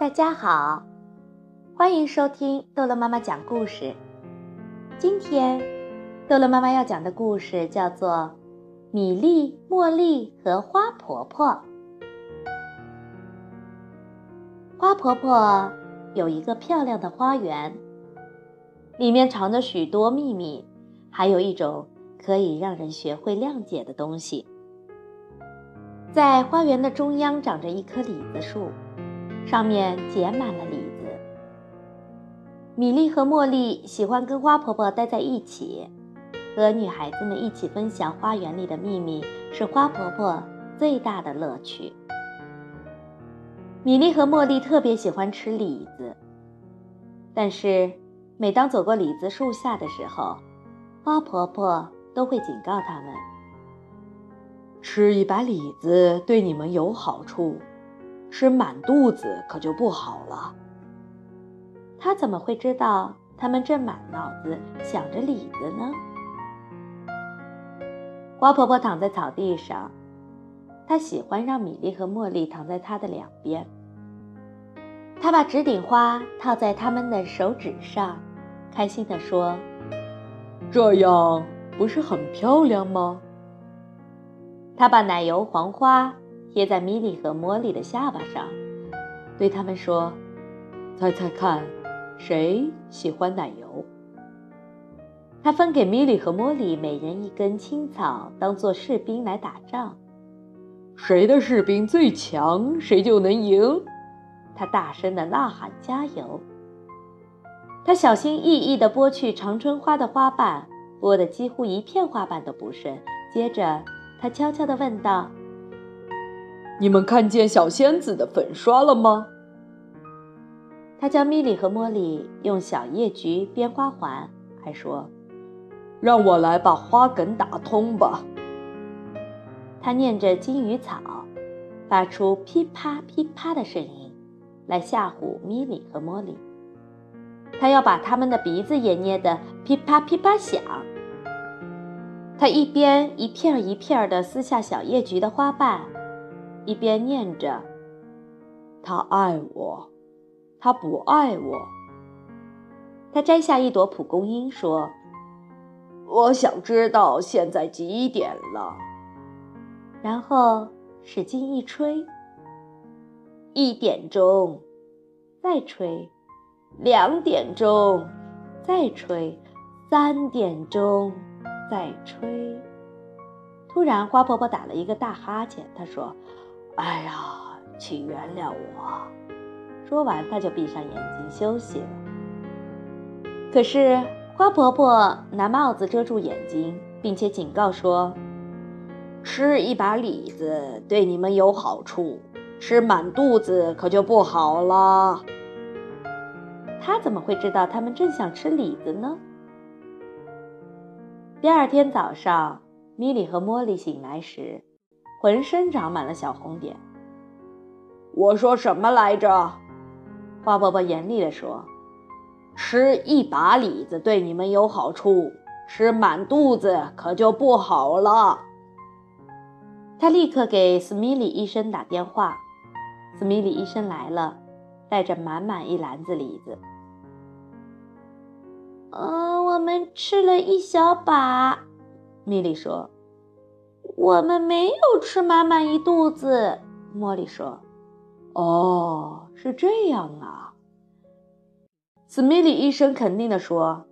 大家好，欢迎收听逗乐妈妈讲故事。今天，逗乐妈妈要讲的故事叫做《米粒、茉莉和花婆婆》。花婆婆有一个漂亮的花园，里面藏着许多秘密，还有一种可以让人学会谅解的东西。在花园的中央长着一棵李子树。上面结满了李子。米莉和茉莉喜欢跟花婆婆待在一起，和女孩子们一起分享花园里的秘密是花婆婆最大的乐趣。米莉和茉莉特别喜欢吃李子，但是每当走过李子树下的时候，花婆婆都会警告他们：“吃一把李子对你们有好处。”吃满肚子可就不好了。他怎么会知道他们正满脑子想着李子呢？花婆婆躺在草地上，她喜欢让米莉和茉莉躺在她的两边。她把纸顶花套在他们的手指上，开心地说：“这样不是很漂亮吗？”她把奶油黄花。贴在米莉和茉莉的下巴上，对他们说：“猜猜看，谁喜欢奶油？”他分给米莉和茉莉每人一根青草，当做士兵来打仗。谁的士兵最强，谁就能赢。他大声的呐喊：“加油！”他小心翼翼地剥去长春花的花瓣，剥得几乎一片花瓣都不剩。接着，他悄悄地问道。你们看见小仙子的粉刷了吗？他教米莉和茉莉用小叶菊编花环，还说：“让我来把花梗打通吧。”他念着金鱼草，发出噼啪噼啪的声音，来吓唬米莉和茉莉。他要把他们的鼻子也捏得噼啪噼啪响。他一边一片一片地撕下小叶菊的花瓣。一边念着：“他爱我，他不爱我。”他摘下一朵蒲公英，说：“我想知道现在几点了。”然后使劲一吹，一点钟，再吹，两点钟，再吹，三点钟，再吹。突然，花婆婆打了一个大哈欠，她说。哎呀，请原谅我。说完，她就闭上眼睛休息了。可是花婆婆拿帽子遮住眼睛，并且警告说：“吃一把李子对你们有好处，吃满肚子可就不好了。”她怎么会知道他们正想吃李子呢？第二天早上，米莉和茉莉醒来时。浑身长满了小红点。我说什么来着？花婆婆严厉地说：“吃一把李子对你们有好处，吃满肚子可就不好了。”他立刻给斯米里医生打电话。斯米里医生来了，带着满满一篮子李子。嗯，我们吃了一小把，米莉说。我们没有吃满满一肚子，茉莉说：“哦，是这样啊。”斯米里医生肯定地说：“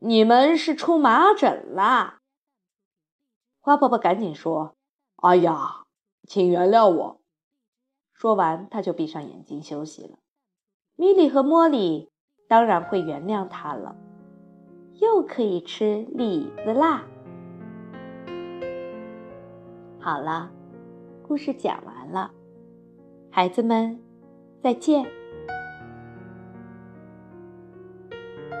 你们是出麻疹啦。”花婆婆赶紧说：“哎呀，请原谅我。”说完，她就闭上眼睛休息了。米莉和茉莉当然会原谅她了，又可以吃李子啦。好了，故事讲完了，孩子们，再见。